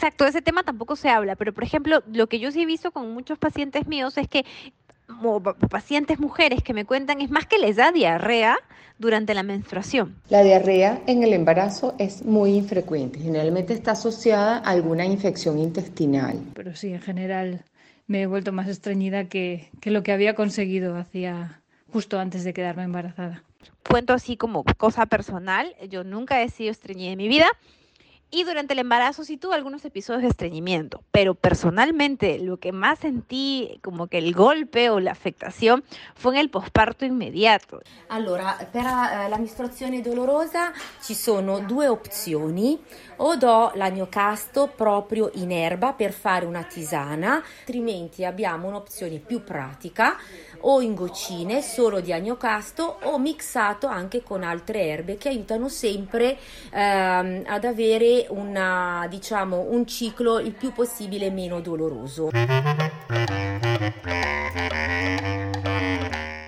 Exacto, ese tema tampoco se habla, pero por ejemplo, lo que yo sí he visto con muchos pacientes míos es que o pacientes mujeres que me cuentan es más que les da diarrea durante la menstruación. La diarrea en el embarazo es muy infrecuente, generalmente está asociada a alguna infección intestinal. Pero sí, en general me he vuelto más estreñida que, que lo que había conseguido hacía justo antes de quedarme embarazada. Cuento así como cosa personal, yo nunca he sido estreñida en mi vida, y durante el embarazo sí tuve algunos episodios de estreñimiento, pero personalmente lo que más sentí como che il golpe o l'affettazione fu nel posparto immediato. Allora, per eh, la mestruazione dolorosa ci sono due opzioni, o do l'agnocasto proprio in erba per fare una tisana, altrimenti abbiamo un'opzione più pratica o in goccine solo di agnocasto o mixato anche con altre erbe che aiutano sempre ehm, ad avere un ciclo il più doloroso.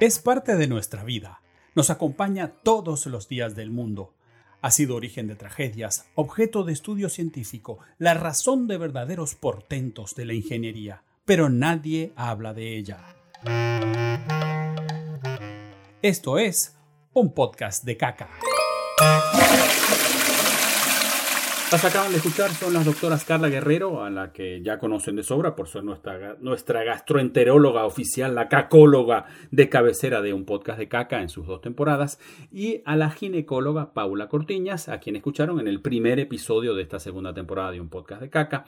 Es parte de nuestra vida. Nos acompaña todos los días del mundo. Ha sido origen de tragedias, objeto de estudio científico, la razón de verdaderos portentos de la ingeniería, pero nadie habla de ella. Esto es un podcast de caca. Las acaban de escuchar son las doctoras Carla Guerrero, a la que ya conocen de sobra por ser nuestra, nuestra gastroenteróloga oficial, la cacóloga de cabecera de un podcast de caca en sus dos temporadas, y a la ginecóloga Paula Cortiñas, a quien escucharon en el primer episodio de esta segunda temporada de un podcast de caca,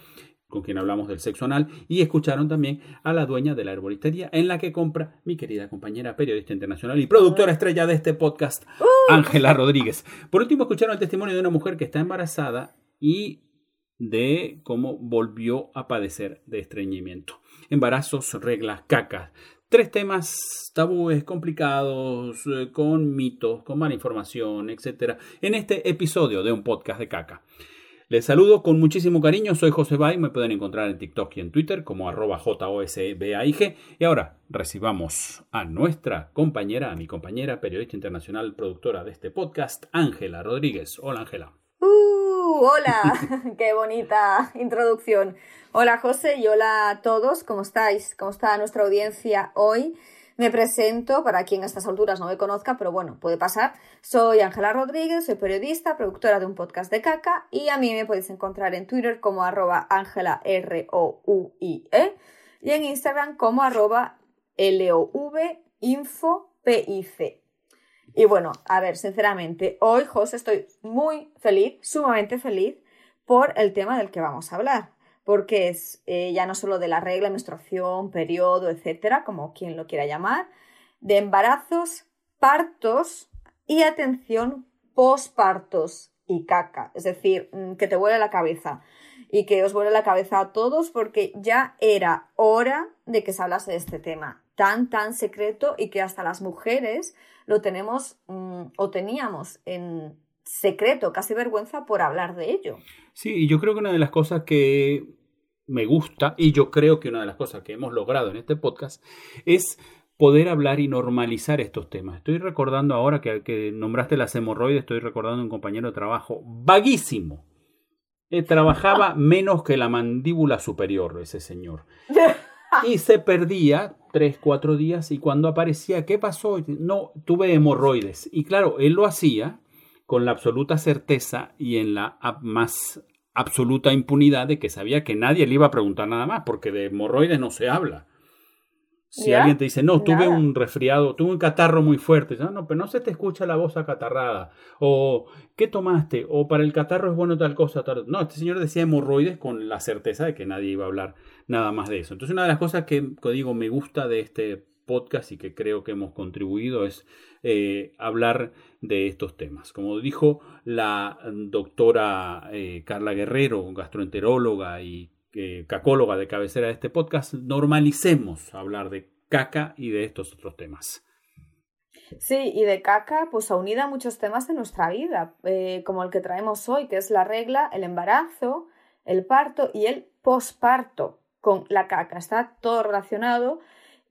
con quien hablamos del sexo anal, y escucharon también a la dueña de la herboristería en la que compra mi querida compañera periodista internacional y productora estrella de este podcast, Ángela Rodríguez. Por último, escucharon el testimonio de una mujer que está embarazada y de cómo volvió a padecer de estreñimiento. Embarazos, reglas, cacas. Tres temas tabúes, complicados, eh, con mitos, con mala información, etc. En este episodio de un podcast de caca. Les saludo con muchísimo cariño, soy José Bay, me pueden encontrar en TikTok y en Twitter como arroba JOSBAIG. Y ahora recibamos a nuestra compañera, a mi compañera, periodista internacional, productora de este podcast, Ángela Rodríguez. Hola Ángela. Uh, hola, qué bonita introducción. Hola José y hola a todos, ¿cómo estáis? ¿Cómo está nuestra audiencia hoy? Me presento, para quien a estas alturas no me conozca, pero bueno, puede pasar. Soy Ángela Rodríguez, soy periodista, productora de un podcast de caca y a mí me podéis encontrar en Twitter como arroba Ángela R-O-U-I-E y en Instagram como arroba L-O-V info P-I-C. Y bueno, a ver, sinceramente, hoy, José, estoy muy feliz, sumamente feliz por el tema del que vamos a hablar, porque es eh, ya no solo de la regla, menstruación, periodo, etcétera, como quien lo quiera llamar, de embarazos, partos y atención, pospartos y caca, es decir, mm, que te vuele la cabeza y que os vuele la cabeza a todos porque ya era hora de que se hablase de este tema tan, tan secreto y que hasta las mujeres lo tenemos mm, o teníamos en secreto, casi vergüenza por hablar de ello. Sí, y yo creo que una de las cosas que me gusta y yo creo que una de las cosas que hemos logrado en este podcast es poder hablar y normalizar estos temas. Estoy recordando ahora que, que nombraste las hemorroides, estoy recordando un compañero de trabajo vaguísimo. Eh, trabajaba menos que la mandíbula superior ese señor. y se perdía tres, cuatro días y cuando aparecía, ¿qué pasó? No, tuve hemorroides. Y claro, él lo hacía con la absoluta certeza y en la más absoluta impunidad de que sabía que nadie le iba a preguntar nada más, porque de hemorroides no se habla. Si alguien te dice, no, tuve un resfriado, tuve un catarro muy fuerte, no, no, pero no se te escucha la voz acatarrada. O, ¿qué tomaste? O para el catarro es bueno tal cosa. Tal... No, este señor decía hemorroides con la certeza de que nadie iba a hablar nada más de eso. Entonces, una de las cosas que, digo me gusta de este podcast y que creo que hemos contribuido es eh, hablar de estos temas. Como dijo la doctora eh, Carla Guerrero, gastroenteróloga y cacóloga de cabecera de este podcast, normalicemos hablar de caca y de estos otros temas. Sí, y de caca, pues unida a muchos temas de nuestra vida, eh, como el que traemos hoy, que es la regla, el embarazo, el parto y el posparto con la caca. Está todo relacionado.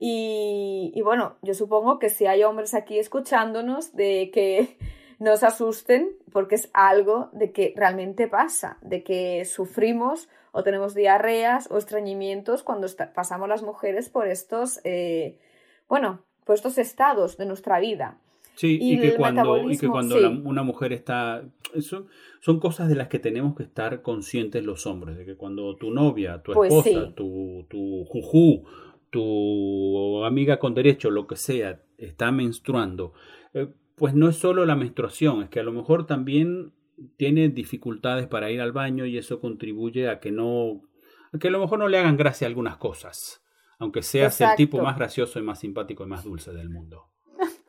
Y bueno, yo supongo que si hay hombres aquí escuchándonos, de que no se asusten, porque es algo de que realmente pasa, de que sufrimos o tenemos diarreas o estreñimientos cuando pasamos las mujeres por estos, eh, bueno, por estos estados de nuestra vida. Sí, y, que cuando, y que cuando una mujer está... Eso, son cosas de las que tenemos que estar conscientes los hombres, de que cuando tu novia, tu pues esposa, tu, tu juju, tu amiga con derecho, lo que sea, está menstruando, eh, pues no es solo la menstruación, es que a lo mejor también tiene dificultades para ir al baño y eso contribuye a que no, a que a lo mejor no le hagan gracia algunas cosas, aunque seas el tipo más gracioso y más simpático y más dulce del mundo.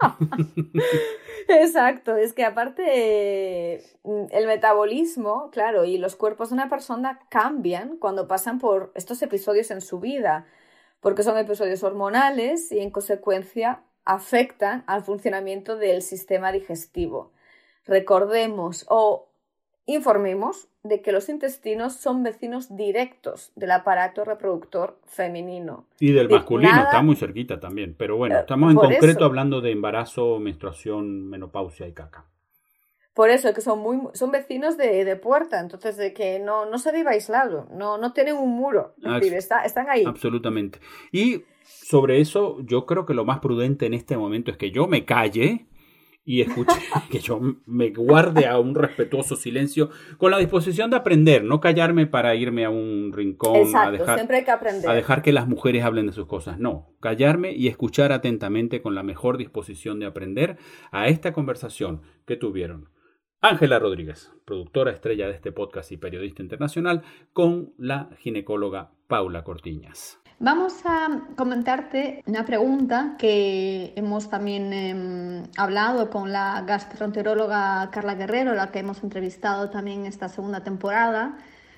Exacto, es que aparte mm, el metabolismo, claro, y los cuerpos de una persona cambian cuando pasan por estos episodios en su vida, porque son episodios hormonales y en consecuencia afectan al funcionamiento del sistema digestivo. Recordemos o informemos de que los intestinos son vecinos directos del aparato reproductor femenino. Y del masculino, está muy cerquita también. Pero bueno, eh, estamos en concreto hablando de embarazo, menstruación, menopausia y caca. Por eso, que son muy son vecinos de, puerta, entonces de que no, no se vive aislado, no, no tienen un muro, ah, están ahí. Absolutamente. Y sobre eso, yo creo que lo más prudente en este momento es que yo me calle y escuche, que yo me guarde a un respetuoso silencio con la disposición de aprender, no callarme para irme a un rincón a dejar, siempre hay que aprender. a dejar que las mujeres hablen de sus cosas. No, callarme y escuchar atentamente con la mejor disposición de aprender a esta conversación que tuvieron Ángela Rodríguez, productora estrella de este podcast y periodista internacional, con la ginecóloga Paula Cortiñas. Vamos a comentarte una pregunta que hemos también em, hablado con la gastroenteróloga Carla Guerrero, la que hemos entrevistado también esta segunda temporada.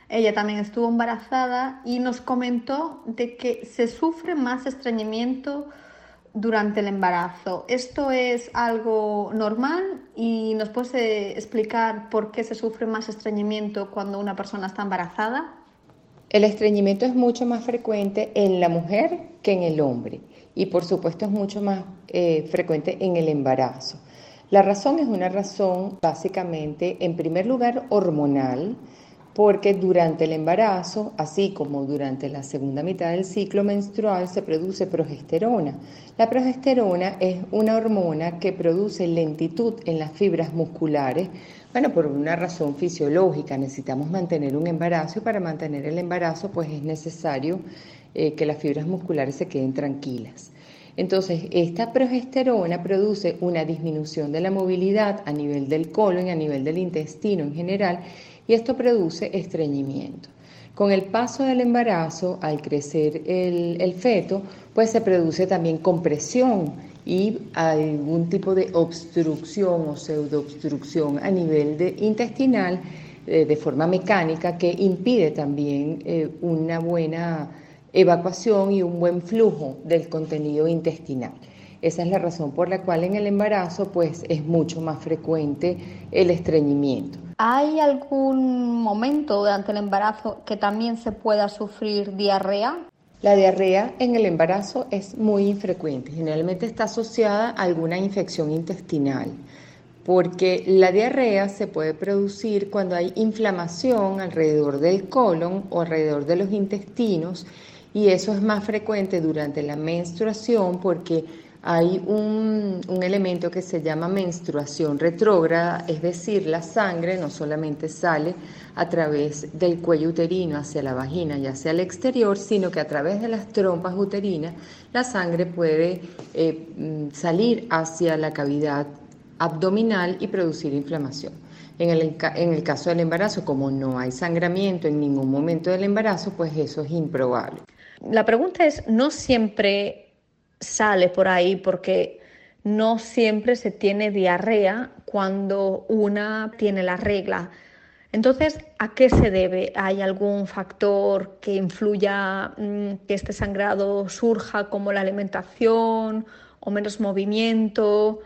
Ella también estuvo embarazada y nos comentó de que se sufre más estreñimiento durante el embarazo. ¿Esto es algo normal y nos puede explicar por qué se sufre más estreñimiento cuando una persona está embarazada? El estreñimiento es mucho más frecuente en la mujer que en el hombre y por supuesto es mucho más eh, frecuente en el embarazo. La razón es una razón básicamente, en primer lugar, hormonal, porque durante el embarazo, así como durante la segunda mitad del ciclo menstrual, se produce progesterona. La progesterona es una hormona que produce lentitud en las fibras musculares, bueno, por una razón fisiológica, necesitamos mantener un embarazo y para mantener el embarazo pues es necesario eh, que las fibras musculares se queden tranquilas. Entonces, esta progesterona produce una disminución de la movilidad a nivel del colon y a nivel del intestino en general y esto produce estreñimiento. Con el paso del embarazo, al crecer el, el feto, pues se produce también compresión y algún tipo de obstrucción o pseudoobstrucción a nivel de intestinal eh, de forma mecánica que impide también eh, una buena evacuación y un buen flujo del contenido intestinal. Esa es la razón por la cual en el embarazo pues es mucho más frecuente el estreñimiento. ¿Hay algún momento durante el embarazo que también se pueda sufrir diarrea? La diarrea en el embarazo es muy infrecuente, generalmente está asociada a alguna infección intestinal, porque la diarrea se puede producir cuando hay inflamación alrededor del colon o alrededor de los intestinos y eso es más frecuente durante la menstruación porque hay un, elemento que se llama menstruación retrógrada, es decir, la sangre no solamente sale a través del cuello uterino hacia la vagina y hacia el exterior, sino que a través de las trompas uterinas la sangre puede eh, mm, salir hacia la cavidad abdominal y producir inflamación. En el, en el caso del embarazo, como no hay sangramiento en ningún momento del embarazo, pues eso es improbable. La pregunta es, ¿no siempre sale por ahí porque no siempre se tiene diarrea cuando una tiene la regla. Entonces, ¿a qué se debe? ¿Hay algún factor que influya mm, que este sangrado surja como la alimentación o menos movimiento?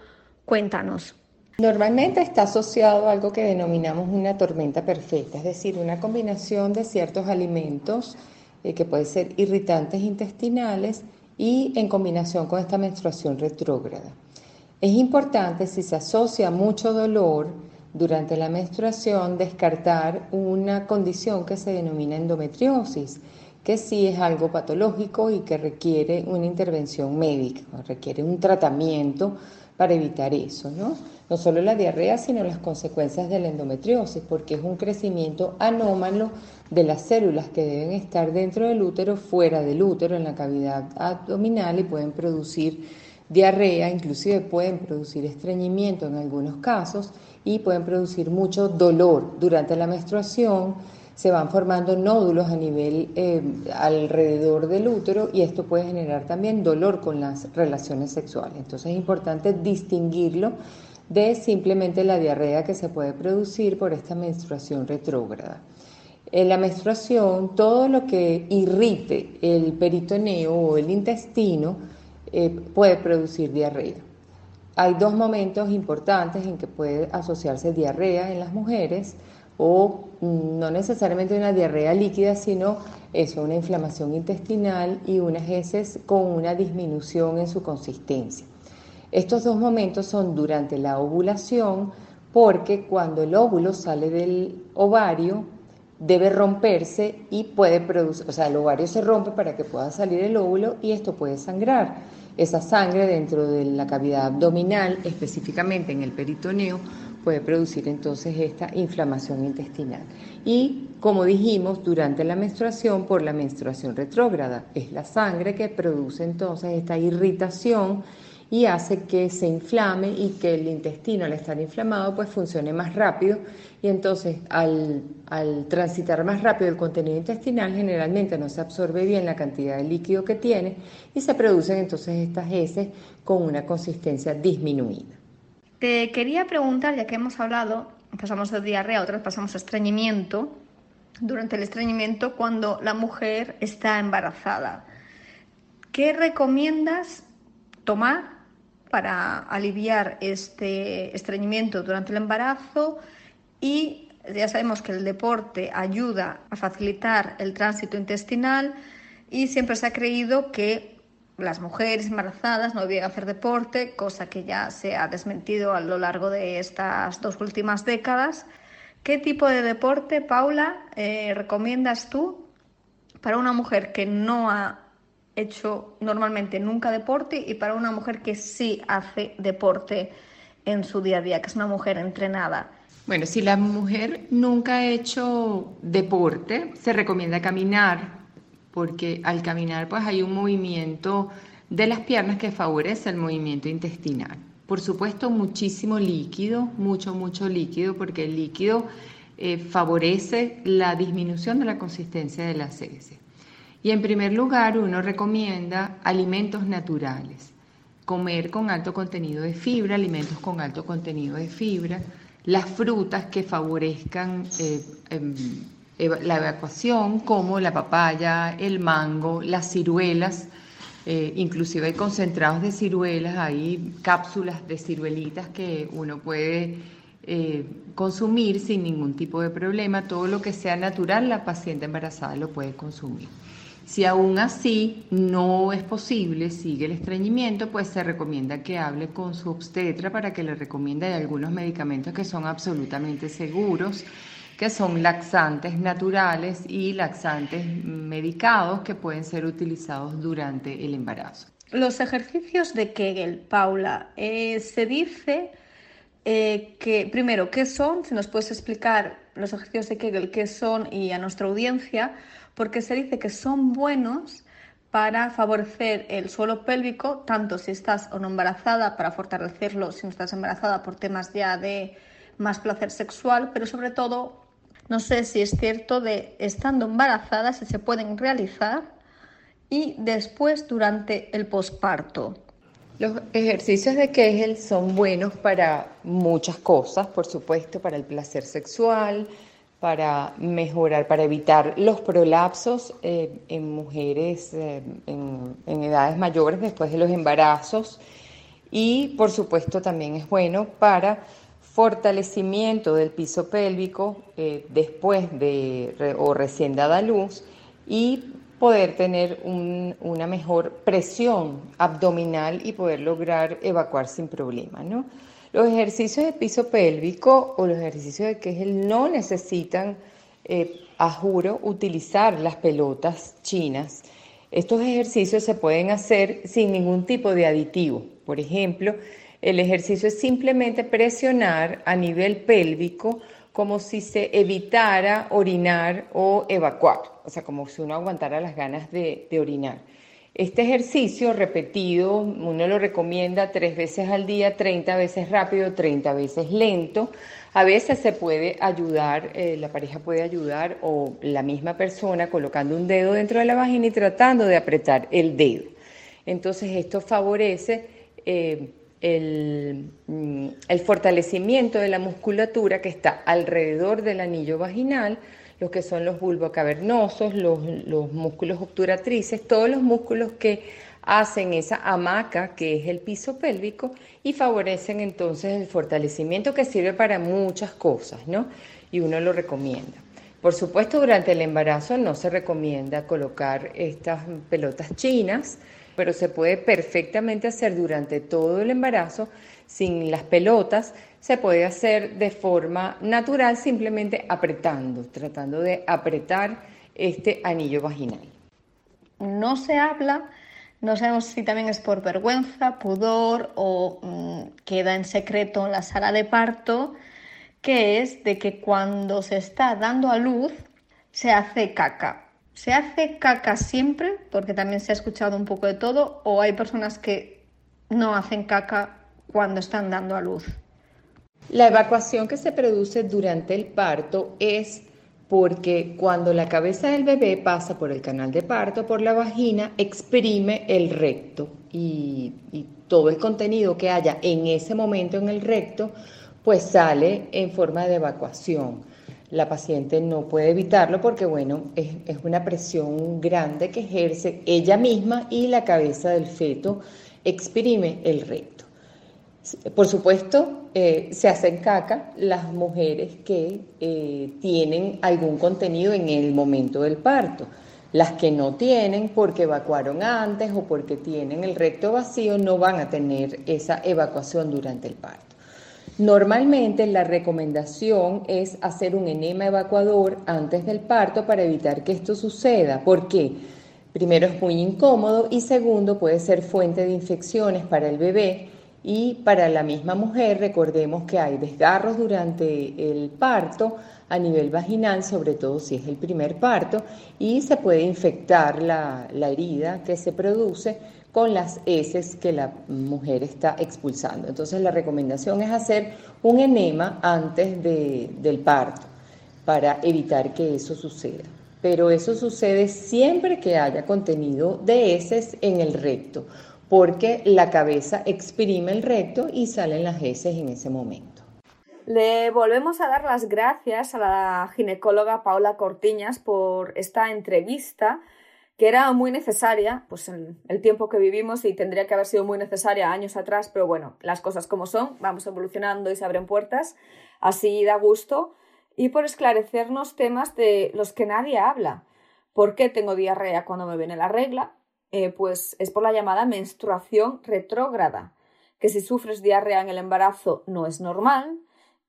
Cuéntanos. Normalmente está asociado a algo que denominamos una tormenta perfecta, es decir, una combinación de ciertos alimentos eh, que pueden ser irritantes intestinales y en combinación con esta menstruación retrógrada. Es importante si se asocia mucho dolor durante la menstruación descartar una condición que se denomina endometriosis, que sí es algo patológico y que requiere una intervención médica, requiere un tratamiento para evitar eso, ¿no? No solo la diarrea, sino las consecuencias de la endometriosis, porque es un crecimiento anómalo de las células que deben estar dentro del útero, fuera del útero, en la cavidad abdominal y pueden producir diarrea, inclusive pueden producir estreñimiento en algunos casos y pueden producir mucho dolor durante la menstruación. Se van formando nódulos a nivel eh, alrededor del útero y esto puede generar también dolor con las relaciones sexuales. Entonces es importante distinguirlo de simplemente la diarrea que se puede producir por esta menstruación retrógrada. En la menstruación, todo lo que irrite el peritoneo o el intestino eh, puede producir diarrea. Hay dos momentos importantes en que puede asociarse diarrea en las mujeres o no necesariamente una diarrea líquida, sino eso, una inflamación intestinal y unas heces con una disminución en su consistencia. Estos dos momentos son durante la ovulación porque cuando el óvulo sale del ovario debe romperse y puede producir, o sea, el ovario se rompe para que pueda salir el óvulo y esto puede sangrar. Esa sangre dentro de la cavidad abdominal, específicamente en el peritoneo, puede producir entonces esta inflamación intestinal. Y como dijimos, durante la menstruación, por la menstruación retrógrada, es la sangre que produce entonces esta irritación y hace que se inflame y que el intestino al estar inflamado pues funcione más rápido y entonces al, al, transitar más rápido el contenido intestinal generalmente no se absorbe bien la cantidad de líquido que tiene y se producen entonces estas heces con una consistencia disminuida. Te quería preguntar, ya que hemos hablado, pasamos de diarrea, otras pasamos a estreñimiento, durante el estreñimiento cuando la mujer está embarazada. ¿Qué recomiendas tomar para aliviar este estreñimiento durante el embarazo y ya sabemos que el deporte ayuda a facilitar el tránsito intestinal y siempre se ha creído que las mujeres embarazadas no deben hacer deporte, cosa que ya se ha desmentido a lo largo de estas dos últimas décadas. ¿Qué tipo de deporte, Paula, eh, recomiendas tú para una mujer que no ha hecho normalmente nunca deporte y para una mujer que sí hace deporte en su día a día, que es una mujer entrenada. Bueno, si la mujer nunca ha hecho deporte, se recomienda caminar, porque al caminar pues hay un movimiento de las piernas que favorece el movimiento intestinal. Por supuesto, muchísimo líquido, mucho, mucho líquido, porque el líquido eh, favorece la disminución de la consistencia de las heces. Y en primer lugar, uno recomienda alimentos naturales, comer con alto contenido de fibra, alimentos con alto contenido de fibra, las frutas que favorezcan eh, em, la evacuación, como la papaya, el mango, las ciruelas, eh, inclusive hay concentrados de ciruelas, hay cápsulas de ciruelitas que uno puede eh, consumir sin ningún tipo de problema. Todo lo que sea natural, la paciente embarazada lo puede consumir. Si aún así no es posible, sigue el estreñimiento, pues se recomienda que hable con su obstetra para que le recomiende algunos medicamentos que son absolutamente seguros, que son laxantes naturales y laxantes medicados que pueden ser utilizados durante el embarazo. Los ejercicios de Kegel, Paula, eh, se dice eh, que, primero, ¿qué son? Si nos puedes explicar los ejercicios de Kegel, qué son y a nuestra audiencia, porque se dice que son buenos para favorecer el suelo pélvico, tanto si estás o no embarazada, para fortalecerlo si no estás embarazada por temas ya de más placer sexual, pero sobre todo, no sé si es cierto de estando embarazada si se pueden realizar y después durante el posparto. Los ejercicios de Kegel son buenos para muchas cosas, por supuesto, para el placer sexual, para mejorar, para evitar los prolapsos eh, en mujeres eh, en, edades mayores después de los embarazos y por supuesto también es bueno para fortalecimiento del piso pélvico eh, después de o recién dada luz y poder tener una mejor presión abdominal y poder lograr evacuar sin problema, ¿no? Los ejercicios de piso pélvico o los ejercicios de Kegel no necesitan, eh, a juro, utilizar las pelotas chinas. Estos ejercicios se pueden hacer sin ningún tipo de aditivo. Por ejemplo, el ejercicio es simplemente presionar a nivel pélvico como si se evitara orinar o evacuar, o sea, como si uno aguantara las ganas de, de orinar. Este ejercicio repetido, uno lo recomienda tres veces al día, 30 veces rápido, 30 veces lento. A veces se puede ayudar, eh, la pareja puede ayudar o la misma persona colocando un dedo dentro de la vagina y tratando de apretar el dedo. Entonces esto favorece eh, el, mm, el fortalecimiento de la musculatura que está alrededor del anillo vaginal los que son los bulbocavernosos, los, los músculos obturatrices, todos los músculos que hacen esa hamaca que es el piso pélvico y favorecen entonces el fortalecimiento que sirve para muchas cosas, ¿no? Y uno lo recomienda. Por supuesto, durante el embarazo no se recomienda colocar estas pelotas chinas, pero se puede perfectamente hacer durante todo el embarazo sin las pelotas, se puede hacer de forma natural simplemente apretando, tratando de apretar este anillo vaginal. No se habla, no sabemos si también es por vergüenza, pudor o mm, queda en secreto en la sala de parto, que es de que cuando se está dando a luz se hace caca. ¿Se hace caca siempre? Porque también se ha escuchado un poco de todo, o hay personas que no hacen caca cuando están dando a luz. La evacuación que se produce durante el parto es porque cuando la cabeza del bebé pasa por el canal de parto, por la vagina, exprime el recto y, todo el contenido que haya en ese momento en el recto, pues sale en forma de evacuación. La paciente no puede evitarlo porque, bueno, es, es una presión grande que ejerce ella misma y la cabeza del feto exprime el recto. Por supuesto, eh, se hacen caca las mujeres que eh, tienen algún contenido en el momento del parto. Las que no tienen porque evacuaron antes o porque tienen el recto vacío no van a tener esa evacuación durante el parto. Normalmente la recomendación es hacer un enema evacuador antes del parto para evitar que esto suceda. ¿Por qué? Primero es muy incómodo y segundo puede ser fuente de infecciones para el bebé y para la misma mujer, recordemos que hay desgarros durante el parto a nivel vaginal, sobre todo si es el primer parto, y se puede infectar la, herida que se produce con las heces que la mujer está expulsando. Entonces la recomendación es hacer un enema antes del parto para evitar que eso suceda. Pero eso sucede siempre que haya contenido de heces en el recto porque la cabeza exprime el recto y salen las heces en ese momento. Le volvemos a dar las gracias a la ginecóloga Paula Cortiñas por esta entrevista que era muy necesaria, pues en el tiempo que vivimos y tendría que haber sido muy necesaria años atrás, pero bueno, las cosas como son, vamos evolucionando y se abren puertas, así da gusto, y por esclarecernos temas de los que nadie habla. ¿Por qué tengo diarrea cuando me viene la regla? Eh, pues es por la llamada menstruación retrógrada, que si sufres diarrea en el embarazo no es normal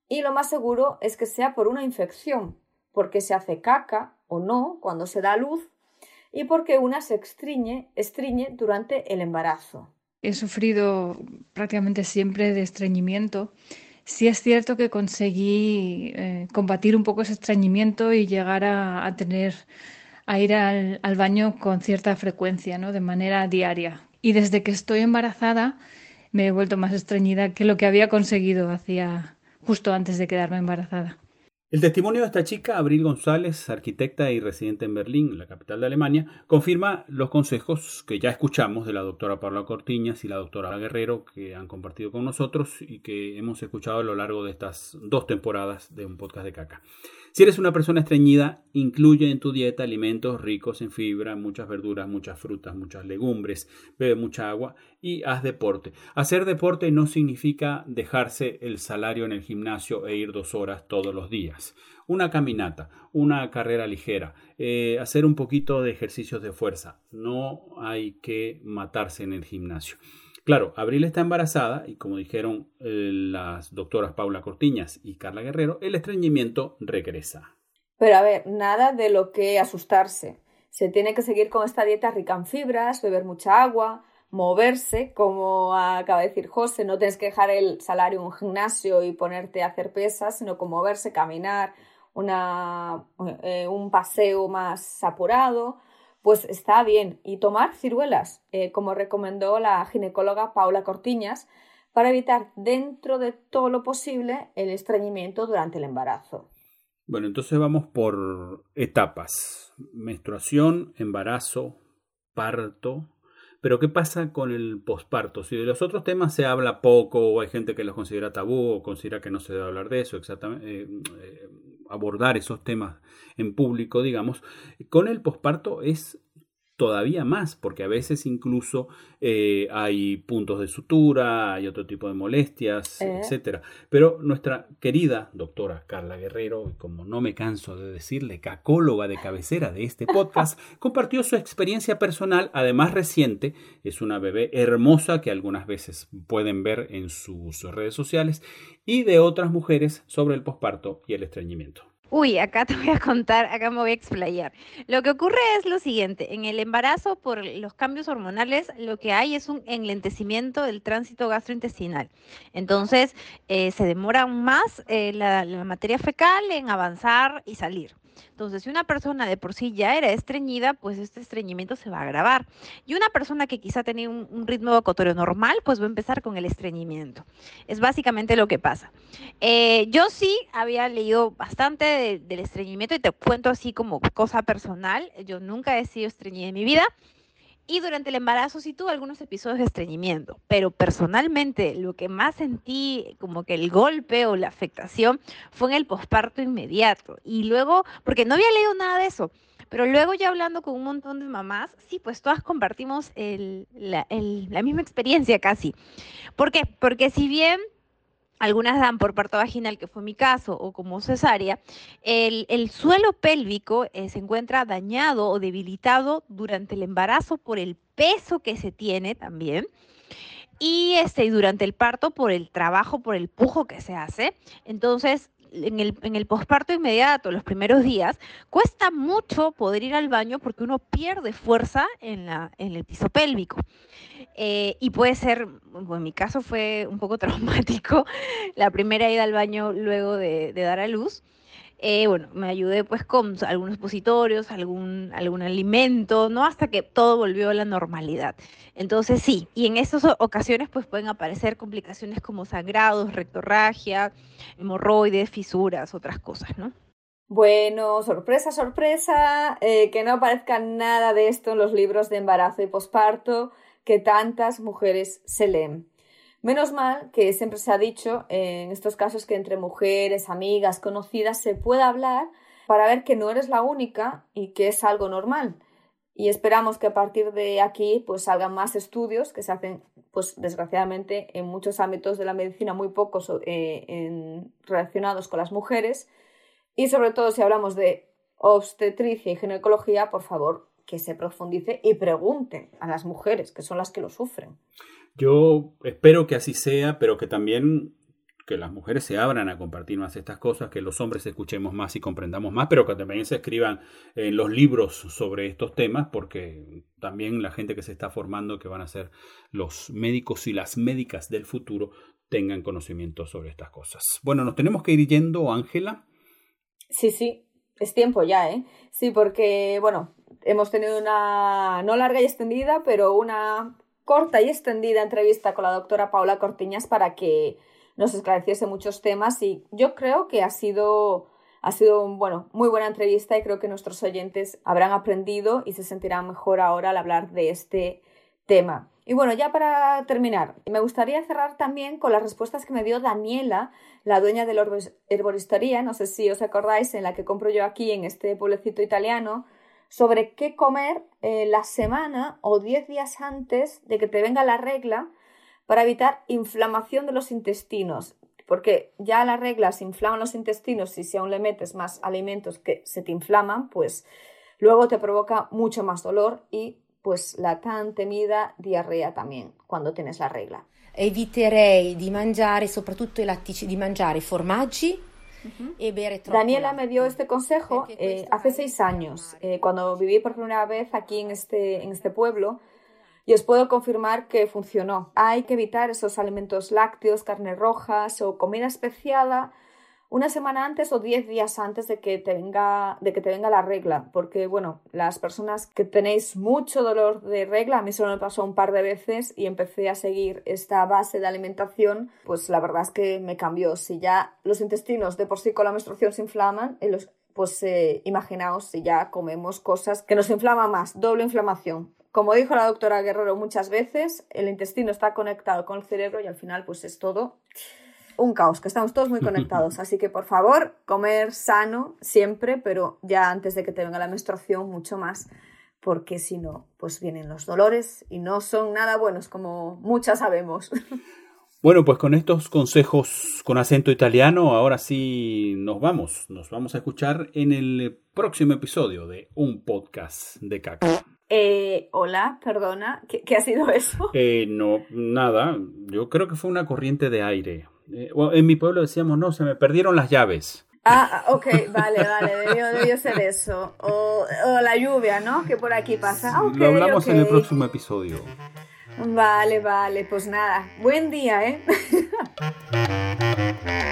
y lo más seguro es que sea por una infección, porque se hace caca o no cuando se da luz y porque una se estriñe, estriñe durante el embarazo. He sufrido prácticamente siempre de estreñimiento. Sí es cierto que conseguí eh, combatir un poco ese estreñimiento y llegar a tener a ir al, baño con cierta frecuencia, ¿no? De manera diaria. Y desde que estoy embarazada me he vuelto más estreñida que lo que había conseguido hacía justo antes de quedarme embarazada. El testimonio de esta chica, Abril González, arquitecta y residente en Berlín, la capital de Alemania, confirma los consejos que ya escuchamos de la doctora Paula Cortiñas y la doctora Guerrero que han compartido con nosotros y que hemos escuchado a lo largo de estas dos temporadas de un podcast de caca. Si eres una persona estreñida, incluye en tu dieta alimentos ricos en fibra, muchas verduras, muchas frutas, muchas legumbres, bebe mucha agua y haz deporte. Hacer deporte no significa dejarse el salario en el gimnasio e ir dos horas todos los días. Una caminata, una carrera ligera, eh, hacer un poquito de ejercicios de fuerza. No hay que matarse en el gimnasio. Claro, Abril está embarazada y como dijeron eh, las doctoras Paula Cortiñas y Carla Guerrero, el estreñimiento regresa. Pero a ver, nada de lo que asustarse. Se tiene que seguir con esta dieta rica en fibras, beber mucha agua, moverse, como acaba de decir José, no tienes que dejar el salario en un gimnasio y ponerte a hacer pesas, sino con moverse, caminar, eh, un paseo más apurado, pues está bien. Y tomar ciruelas, eh, como recomendó la ginecóloga Paula Cortiñas, para evitar dentro de todo lo posible el estreñimiento durante el embarazo. Bueno, entonces vamos por etapas. Menstruación, embarazo, parto. Pero ¿qué pasa con el posparto? Si de los otros temas se habla poco o hay gente que los considera tabú o considera que no se debe hablar de eso, exactamente, eh, eh, abordar esos temas en público, digamos, con el posparto es todavía más, porque a veces incluso eh, hay puntos de sutura, hay otro tipo de molestias, etc. Eh. etcétera. Pero nuestra querida doctora Carla Guerrero, como no me canso de decirle, cacóloga de cabecera de este podcast, compartió su experiencia personal, además reciente, es una bebé hermosa que algunas veces pueden ver en sus redes sociales, y de otras mujeres sobre el posparto y el estreñimiento. Uy, acá te voy a contar, acá me voy a explayar. Lo que ocurre es lo siguiente, en el embarazo por los cambios hormonales lo que hay es un enlentecimiento del tránsito gastrointestinal. Entonces eh, se demora más eh, la materia fecal en avanzar y salir. Entonces, si una persona de por sí ya era estreñida, pues este estreñimiento se va a agravar. Y una persona que quizá tenía un, ritmo evacuatorio normal, pues va a empezar con el estreñimiento. Es básicamente lo que pasa. Eh, yo sí había leído bastante del estreñimiento y te cuento así como cosa personal. Yo nunca he sido estreñida en mi vida. Y durante el embarazo sí tuve algunos episodios de estreñimiento, pero personalmente lo que más sentí como que el golpe o la afectación fue en el posparto inmediato. Y luego, porque no había leído nada de eso, pero luego ya hablando con un montón de mamás, sí, pues todas compartimos la, la misma experiencia casi. ¿Por qué? Porque si bien algunas dan por parto vaginal, que fue mi caso, o como cesárea, el, suelo pélvico eh, se encuentra dañado o debilitado durante el embarazo por el peso que se tiene también. Y, este, durante el parto por el trabajo, por el pujo que se hace. Entonces, en el, en el posparto inmediato, los primeros días, cuesta mucho poder ir al baño porque uno pierde fuerza en, la, en el piso pélvico. Eh, y puede ser, bueno, en mi caso fue un poco traumático la primera ida al baño luego de, dar a luz. Eh, bueno, me ayudé pues con algunos positorios, algún, algún alimento, ¿no? Hasta que todo volvió a la normalidad. Entonces sí, y en esas ocasiones pues pueden aparecer complicaciones como sangrados, rectorragia, hemorroides, fisuras, otras cosas, ¿no? Bueno, sorpresa, sorpresa, eh, que no aparezca nada de esto en los libros de embarazo y posparto que tantas mujeres se leen. Menos mal que siempre se ha dicho en estos casos que entre mujeres, amigas, conocidas se puede hablar para ver que no eres la única y que es algo normal. Y esperamos que a partir de aquí pues salgan más estudios que se hacen pues desgraciadamente en muchos ámbitos de la medicina muy pocos eh, relacionados con las mujeres y sobre todo si hablamos de obstetricia y ginecología, por favor, que se profundice y pregunten a las mujeres, que son las que lo sufren. Yo espero que así sea, pero que también que las mujeres se abran a compartir más estas cosas, que los hombres escuchemos más y comprendamos más, pero que también se escriban en los libros sobre estos temas, porque también la gente que se está formando, que van a ser los médicos y las médicas del futuro, tengan conocimiento sobre estas cosas. Bueno, nos tenemos que ir yendo, Ángela. Sí, sí, es tiempo ya, ¿eh? Sí, porque, bueno, hemos tenido una, no larga y extendida, pero una corta y extendida entrevista con la doctora Paula Cortiñas para que nos esclareciese muchos temas y yo creo que ha sido, ha sido bueno, muy buena entrevista y creo que nuestros oyentes habrán aprendido y se sentirán mejor ahora al hablar de este tema. Y bueno, ya para terminar, me gustaría cerrar también con las respuestas que me dio Daniela, la dueña de la herboristería, no sé si os acordáis, en la que compro yo aquí en este pueblecito italiano, sobre qué comer eh, la semana o 10 días antes de que te venga la regla para evitar inflamación de los intestinos. Porque ya las reglas inflaman los intestinos y si aún le metes más alimentos que se te inflaman, pues luego te provoca mucho más dolor y pues la tan temida diarrea también cuando tienes la regla. Eviterei di mangiare soprattutto i lattici, di mangiare formaggi Daniela me dio este consejo eh, hace seis años, eh, cuando viví por primera vez aquí en este, en este pueblo, y os puedo confirmar que funcionó. Hay que evitar esos alimentos lácteos, carnes rojas o comida especiada una semana antes o diez días antes de que te venga, de que te venga la regla, porque bueno, las personas que tenéis mucho dolor de regla, a mí solo me pasó un par de veces y empecé a seguir esta base de alimentación, pues la verdad es que me cambió. Si ya los intestinos de por sí con la menstruación se inflaman, en los- pues eh, imaginaos si ya comemos cosas que nos inflaman más, doble inflamación. Como dijo la doctora Guerrero muchas veces, el intestino está conectado con el cerebro y al final pues es todo un caos, que estamos todos muy conectados. Así que por favor, comer sano siempre, pero ya antes de que te venga la menstruación mucho más, porque si no, pues vienen los dolores y no son nada buenos, como muchas sabemos. Bueno, pues con estos consejos con acento italiano, ahora sí nos vamos. Nos vamos a escuchar en el próximo episodio de un podcast de caca. Eh, hola, perdona, ¿qué, qué ha sido eso? Eh, no, nada. Yo creo que fue una corriente de aire. Eh, en mi pueblo decíamos, no, se me perdieron las llaves. Ah, ok, vale, vale, debió, debió ser eso. O, o la lluvia, ¿no? Que por aquí pasa. Ah, Lo hablamos en el próximo episodio. Vale, vale, pues nada. Buen día, ¿eh?